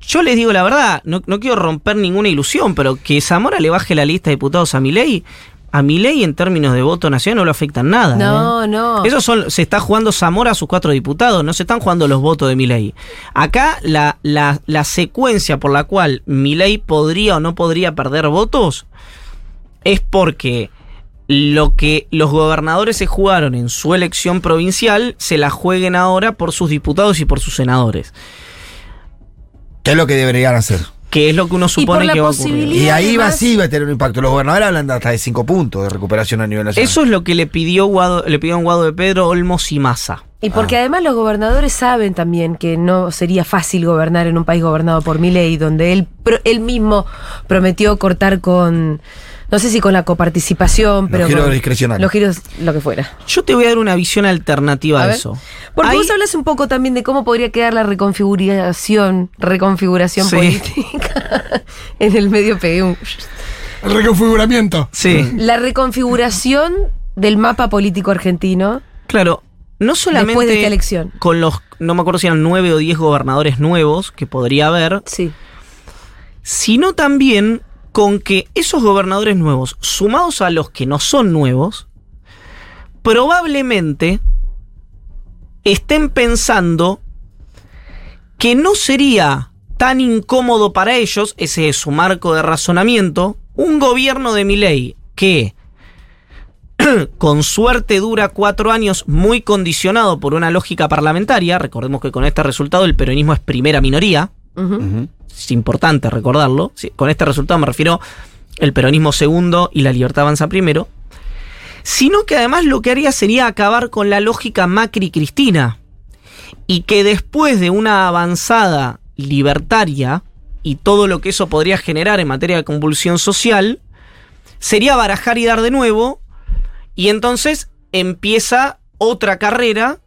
yo les digo la verdad, no, no quiero romper ninguna ilusión, pero que Zamora le baje la lista de diputados a Milei, a Milei en términos de voto nacional no lo afectan nada. ¿eh? No, no. Eso son, se está jugando Zamora a sus cuatro diputados, no se están jugando los votos de Milei. Acá la, la, la secuencia por la cual Milei podría o no podría perder votos es porque lo que los gobernadores se jugaron en su elección provincial se la jueguen ahora por sus diputados y por sus senadores. ¿Qué es lo que deberían hacer? Que es lo que uno supone que va a ocurrir. Y ahí va sí va a tener un impacto. Los gobernadores hablan de hasta de 5 puntos de recuperación a nivel nacional. Eso es lo que le pidió Guado, le pidió Guado de Pedro, Olmos y Massa. Y porque Ah. además los gobernadores saben también que no sería fácil gobernar en un país gobernado por Milei, donde él, pro- él mismo prometió cortar con, no sé si con la coparticipación, pero giros con discrecionales. Los giros, lo que fuera. Yo te voy a dar una visión alternativa A a, eso. Porque Hay- vos hablas un poco también de cómo podría quedar la reconfiguración, reconfiguración Sí. política en el medio pegué un- El reconfiguramiento. Sí. La reconfiguración del mapa político argentino. Claro, no solamente Después de esta elección. con los, no me acuerdo si eran nueve o diez gobernadores nuevos que podría haber, Sí. sino también con que esos gobernadores nuevos, sumados a los que no son nuevos, probablemente estén pensando que no sería tan incómodo para ellos, ese es su marco de razonamiento, un gobierno de Milei que con suerte dura cuatro años muy condicionado por una lógica parlamentaria, recordemos que con este resultado el peronismo es primera minoría, es importante recordarlo, con este resultado me refiero el peronismo segundo y la libertad avanza primero, sino que además lo que haría sería acabar con la lógica Macri-Cristina y que después de una avanzada libertaria y todo lo que eso podría generar en materia de convulsión social, sería barajar y dar de nuevo, y entonces empieza otra carrera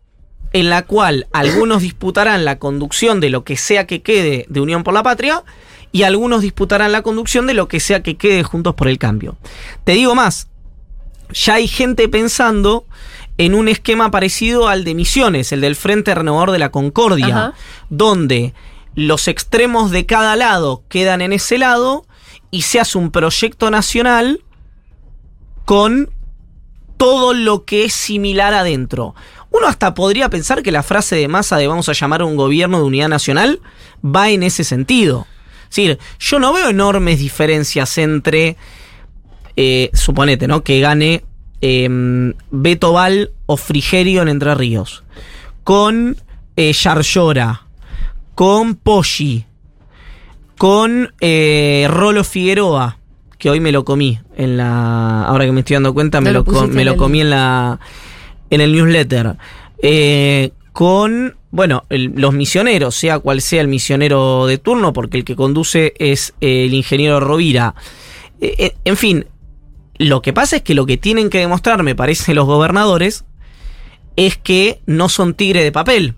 en la cual algunos disputarán la conducción de lo que sea que quede de Unión por la Patria y algunos disputarán la conducción de lo que sea que quede Juntos por el Cambio. Te digo más, ya hay gente pensando en un esquema parecido al de Misiones, el del Frente Renovador de la Concordia, Ajá. donde los extremos de cada lado quedan en ese lado y se hace un proyecto nacional con todo lo que es similar adentro. Uno hasta podría pensar que la frase de masa de vamos a llamar a un gobierno de unidad nacional va en ese sentido. Es decir, yo no veo enormes diferencias entre, eh, suponete, ¿no? Que gane eh, Beto Val o Frigerio en Entre Ríos. Con eh, Yarlora. Con Poggi. Con eh, Rolo Figueroa. Que hoy me lo comí en la. Ahora que me estoy dando cuenta, me lo me comí en la. En el newsletter. Eh, con. Bueno, los misioneros, sea cual sea el misionero de turno, porque el que conduce es eh, el ingeniero Rovira. Eh, en fin, lo que pasa es que lo que tienen que demostrar, me parece, los gobernadores, es que no son tigre de papel.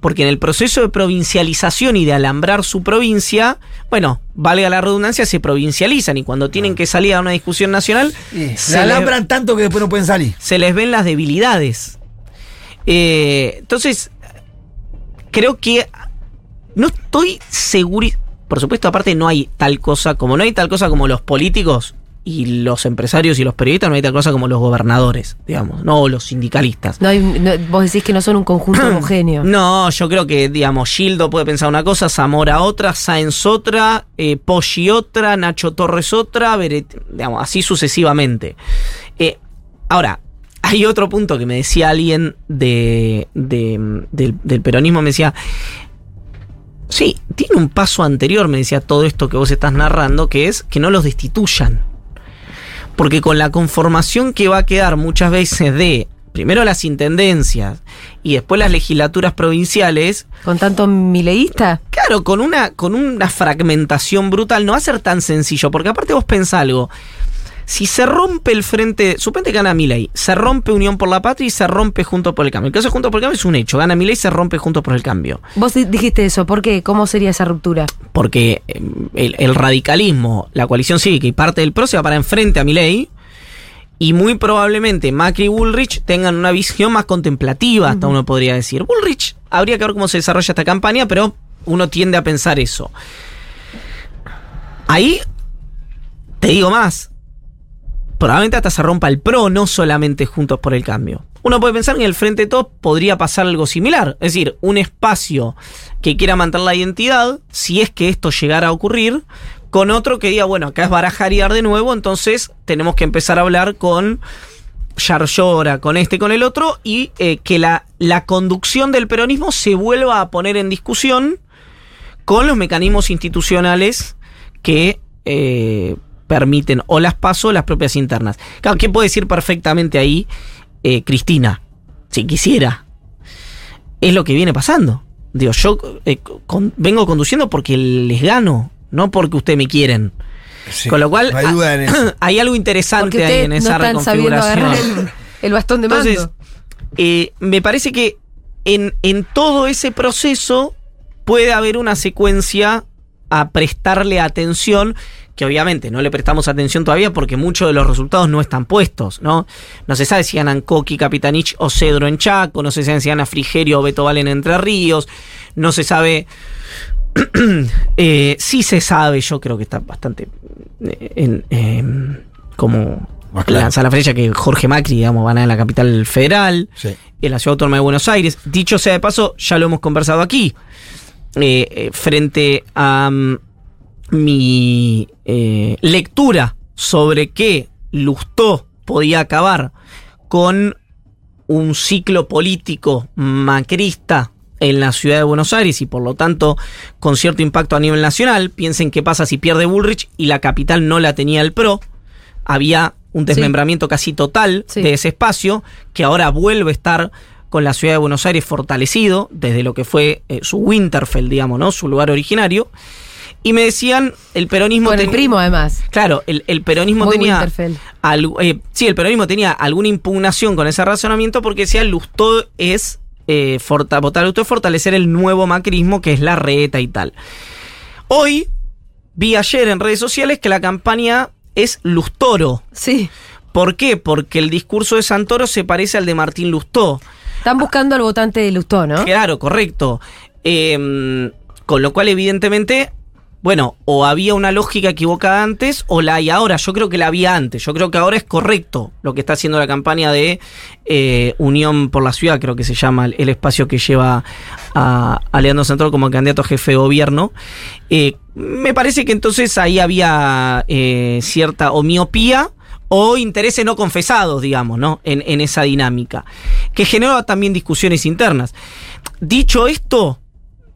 Porque en el proceso de provincialización y de alambrar su provincia, bueno, valga la redundancia, se provincializan y cuando tienen que salir a una discusión nacional, Se les, alambran tanto que después no pueden salir. se les ven las debilidades. Eh, entonces, creo que no estoy seguro. Por supuesto, aparte no hay tal cosa como no hay tal cosa como los políticos y los empresarios y los periodistas, no hay tal cosa como los gobernadores, digamos, no o los sindicalistas. No hay- no- vos decís que no son un conjunto homogéneo. No, yo creo que, digamos, Gildo puede pensar una cosa, Zamora otra, Sáenz otra, eh, Poggi otra, Nacho Torres otra, Beret- digamos, así sucesivamente. Eh, ahora, hay otro punto que me decía alguien de, de- del, del peronismo, me decía, sí, tiene un paso anterior, me decía todo esto que vos estás narrando, que es que no los destituyan. Porque con la conformación que va a quedar muchas veces de, primero las intendencias y después las legislaturas provinciales, Con tanto mileísta. claro, con una, con una fragmentación brutal no va a ser tan sencillo, porque aparte vos pensás algo, si se rompe el frente, suponte que gana Milei, se rompe Unión por la Patria y se rompe Junto por el Cambio. El caso de Junto por el Cambio es un hecho, gana Milei y se rompe Junto por el Cambio. Vos di- dijiste eso. ¿Por qué? ¿Cómo sería esa ruptura? porque eh, el, el radicalismo, la coalición cívica y parte del PRO se va para enfrente a Milei y muy probablemente Macri y Bullrich tengan una visión más contemplativa, hasta uno podría decir. Bullrich habría que ver cómo se desarrolla esta campaña, pero uno tiende a pensar eso. Ahí te digo más. Probablemente hasta se rompa el PRO, no solamente Juntos por el Cambio. Uno puede pensar que en el Frente de Todos podría pasar algo similar. Es decir, un espacio que quiera mantener la identidad, si es que esto llegara a ocurrir, con otro que diga, bueno, acá es barajar y dar de nuevo, entonces tenemos que empezar a hablar con Yarlora, con este, con el otro, y eh, que la, la conducción del peronismo se vuelva a poner en discusión con los mecanismos institucionales que eh, permiten o las paso o las propias internas. Claro, ¿qué puede decir perfectamente ahí eh, Cristina? Si quisiera. Es lo que viene pasando. Digo, yo eh, con- vengo conduciendo porque les gano, no porque ustedes me quieren. Sí, Con lo cual, no hay duda en ah, eso. hay algo interesante ahí en no esa están agarrar reconfiguración. el, el bastón de mando. Entonces, eh, me parece que en, en todo ese proceso puede haber una secuencia a prestarle atención, que obviamente no le prestamos atención todavía porque muchos de los resultados no están puestos, ¿no? No se sabe si ganan Coqui, Capitanich o Cedro en Chaco, no se sabe si gana Frigerio o Beto Valen en Entre Ríos, no se sabe... eh, sí se sabe, yo creo que está bastante eh, en, em, como claro. la sala fecha que Jorge Macri, digamos, van a la capital federal, Sí. en la ciudad autónoma de Buenos Aires. Dicho sea de paso, ya lo hemos conversado aquí. Eh, eh, frente a mm, mi eh, lectura sobre que Lustó podía acabar con un ciclo político macrista en la ciudad de Buenos Aires y por lo tanto con cierto impacto a nivel nacional. Piensen qué pasa si pierde Bullrich y la capital no la tenía el PRO. Había un desmembramiento casi total Sí. de ese espacio que ahora vuelve a estar con la ciudad de Buenos Aires fortalecido desde lo que fue eh, su Winterfell, digamos, ¿no? Su lugar originario. Y me decían, el peronismo... Con el primo, además. Claro, el, el peronismo Muy tenía. Algu- eh, sí, el peronismo tenía alguna impugnación con ese razonamiento porque decía Lustó es. Eh, forta- votar Lustó es fortalecer el nuevo macrismo que es la reta y tal. Hoy vi ayer en redes sociales que la campaña es Lustoro. Sí. ¿Por qué? Porque el discurso de Santoro se parece al de Martín Lustó. Están buscando al votante de Lustó, ¿no? Claro, correcto. Eh, con lo cual, evidentemente, bueno, o había una lógica equivocada antes o la hay ahora. Yo creo que la había antes. Yo creo que ahora es correcto lo que está haciendo la campaña de eh, Unión por la Ciudad, creo que se llama el, espacio que lleva a, a Leandro Santoro como candidato a jefe de gobierno. Eh, me parece que entonces ahí había eh, cierta o o intereses no confesados, digamos, ¿no? En, esa dinámica, que generó también discusiones internas. Dicho esto,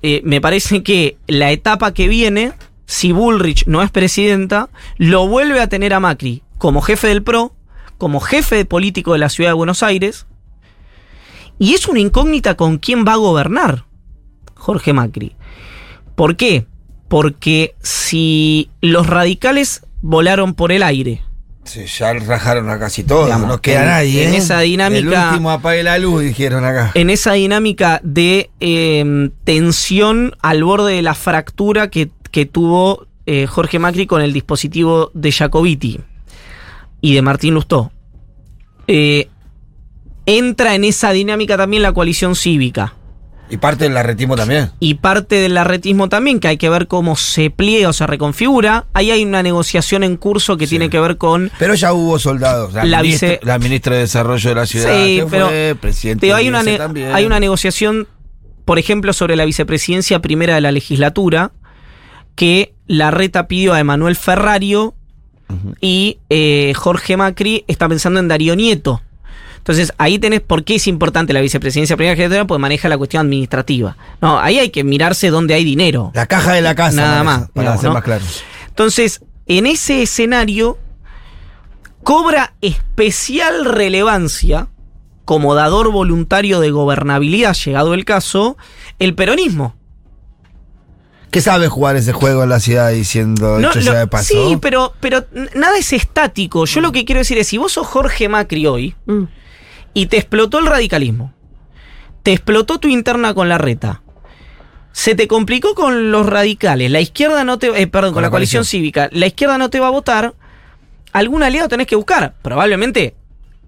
eh, me parece que la etapa que viene, si Bullrich no es presidenta, lo vuelve a tener a Macri como jefe del PRO, como jefe político de la ciudad de Buenos Aires, y es una incógnita con quién va a gobernar Jorge Macri. ¿Por qué? Porque si los radicales volaron por el aire, Sí, ya rajaron a casi todos, Digamos, no queda en- nadie. en ¿eh? esa dinámica- El último apague la luz, dijeron acá. en esa dinámica de eh, tensión al borde de la fractura que, que tuvo eh, Jorge Macri con el dispositivo de Jacobiti y de Martín Lustó. Eh, entra en esa dinámica también la coalición cívica. Y parte del arretismo también. Y parte del arretismo también, que hay que ver cómo se pliega o se reconfigura. Ahí hay una negociación en curso que tiene que ver con Pero ya hubo soldados. La, La ministra, vice- la ministra de Desarrollo de la ciudad. Sí, pero- fue, presidente Pero hay una, también. hay una negociación, por ejemplo, sobre la vicepresidencia primera de la legislatura, que la reta pidió a Emanuel Ferrario y eh, Jorge Macri está pensando en Darío Nieto. Entonces, ahí tenés por qué es importante la vicepresidencia primera legislatura, porque maneja la cuestión administrativa. No, ahí hay que mirarse dónde hay dinero. La caja de la casa. Nada más, Para digamos, ser ¿no? más claro. Entonces, en ese escenario, cobra especial relevancia como dador voluntario de gobernabilidad, llegado el caso, el peronismo. ¿Qué sabe jugar ese juego en la ciudad diciendo No, hecho lo- sea de paso? sí, pero, pero nada es estático. Yo lo que quiero decir es, si vos sos Jorge Macri hoy Mm. Y te explotó el radicalismo, te explotó tu interna con la reta, se te complicó con los radicales, la izquierda no te... eh, perdón, con, la, coalición, cívica, la izquierda no te va a votar, algún aliado tenés que buscar. Probablemente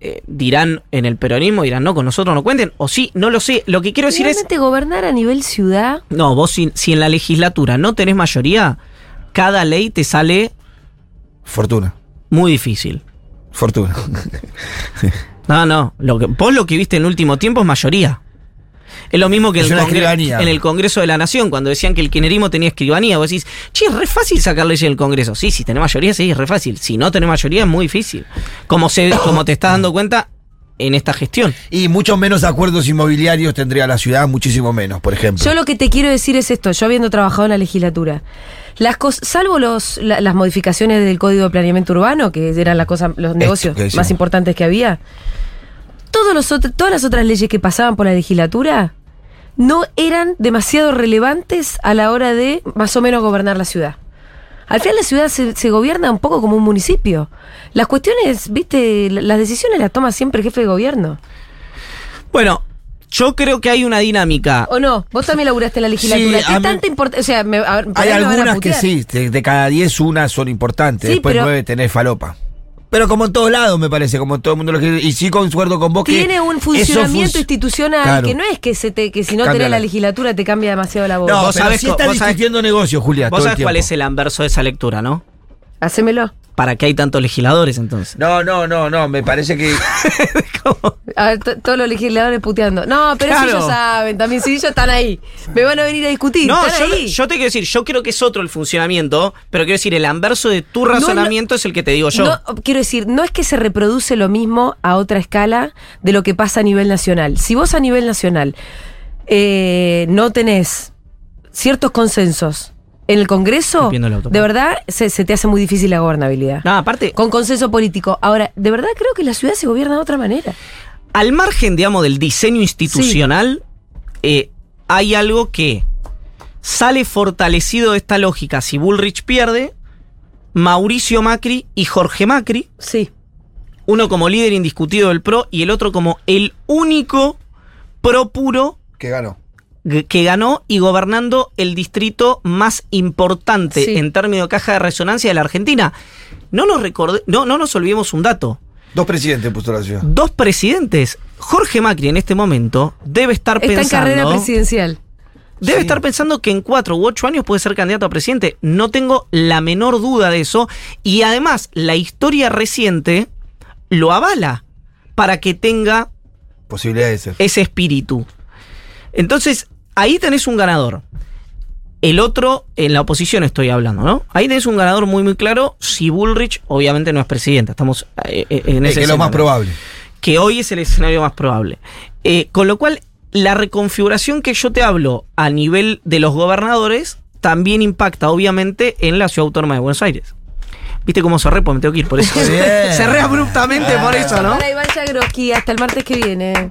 eh, dirán en el peronismo, dirán, no, con nosotros no cuenten, o sí, no lo sé. Lo que quiero decir es... Realmente gobernar a nivel ciudad. No, vos si, si en la legislatura no tenés mayoría, cada ley te sale Fortuna. muy difícil. Fortuna. No, no. Lo que, vos lo que viste en el último tiempo es mayoría. Es lo mismo que el, escribanía. en el Congreso de la Nación, cuando decían que el kirchnerismo tenía escribanía. Vos decís, che, es re fácil sacar leyes en el Congreso. Sí, si tenés mayoría, sí, es re fácil. Si no tenés mayoría, es muy difícil. Como, se, como te estás dando cuenta en esta gestión. y muchos menos acuerdos inmobiliarios tendría la ciudad, muchísimo menos, por ejemplo. Yo lo que te quiero decir es esto, yo habiendo trabajado en la legislatura, las cos- salvo los, la- las modificaciones del Código de Planeamiento Urbano, que eran la cosa, los negocios más importantes que había, todos los todas las otras leyes que pasaban por la legislatura no eran demasiado relevantes a la hora de más o menos gobernar la ciudad. Al final la ciudad se, se gobierna un poco como un municipio. Las cuestiones, viste, la- las decisiones las toma siempre el jefe de gobierno. Bueno, yo creo que hay una dinámica. ¿O no? Vos también laburaste en la legislatura. Sí, ¿Qué a mí- tanta importancia? O sea, me, a ver, por Hay algunas que sí, de, de cada 10 unas son importantes, Sí, después pero- nueve tenés falopa. Pero como en todos lados, me parece, como todo el mundo lo quiere. Y sí concuerdo con vos que. Tiene un funcionamiento func- institucional Claro. que no es que se te, que si no tenés la la- legislatura te cambia demasiado la voz. No, Vos pero sabés sí co- está vos sabés- discutiendo negocios, Julia. Vos todo el sabés cuál es el anverso de esa lectura, ¿no? Hacémelo. ¿Para qué hay tantos legisladores entonces? No, no, no, no, me parece que. A ver, to- todos los legisladores puteando. No, pero si Claro. ellos saben también, si ellos están ahí. Me van a venir a discutir. No, están yo, ahí. yo te quiero decir, yo creo que es otro el funcionamiento, pero quiero decir, el anverso de tu razonamiento es el que te digo yo. No, quiero decir, no es que se reproduce lo mismo a otra escala de lo que pasa a nivel nacional. Si vos a nivel nacional eh, no tenés ciertos consensos en el Congreso, de verdad se, se te hace muy difícil la gobernabilidad. No, aparte, Con consenso político. Ahora, de verdad creo que la ciudad se gobierna de otra manera. al margen, digamos, del diseño institucional, eh, hay algo que sale fortalecido de esta lógica. Si Bullrich pierde, Mauricio Macri y Jorge Macri, Sí. uno como líder indiscutido del PRO y el otro como el único pro puro que ganó. Que ganó y gobernando el distrito más importante Sí. en términos de caja de resonancia de la Argentina. No nos, recorde- no, no nos olvidemos un dato. Dos presidentes puso la ciudad. Dos presidentes. Jorge Macri en este momento debe estar Está en pensando. carrera presidencial. Debe Sí. estar pensando que en cuatro u ocho años puede ser candidato a presidente. No tengo la menor duda de eso. Y además, la historia reciente lo avala para que tenga Posibilidad de ser. ese espíritu. Entonces, ahí tenés un ganador. El otro, en la oposición estoy hablando, ¿no? Ahí tenés un ganador muy, muy claro. Si Bullrich, obviamente, no es presidente. Estamos eh, eh, en ese que es lo más escenario. probable. Que hoy es el escenario más probable. Eh, con lo cual, la reconfiguración que yo te hablo a nivel de los gobernadores también impacta, obviamente, en la ciudad autónoma de Buenos Aires. ¿Viste cómo cerré? Pues me tengo que ir por eso. Bien. cerré abruptamente por eso, ¿no? Para Iván Yagroski, hasta el martes que viene.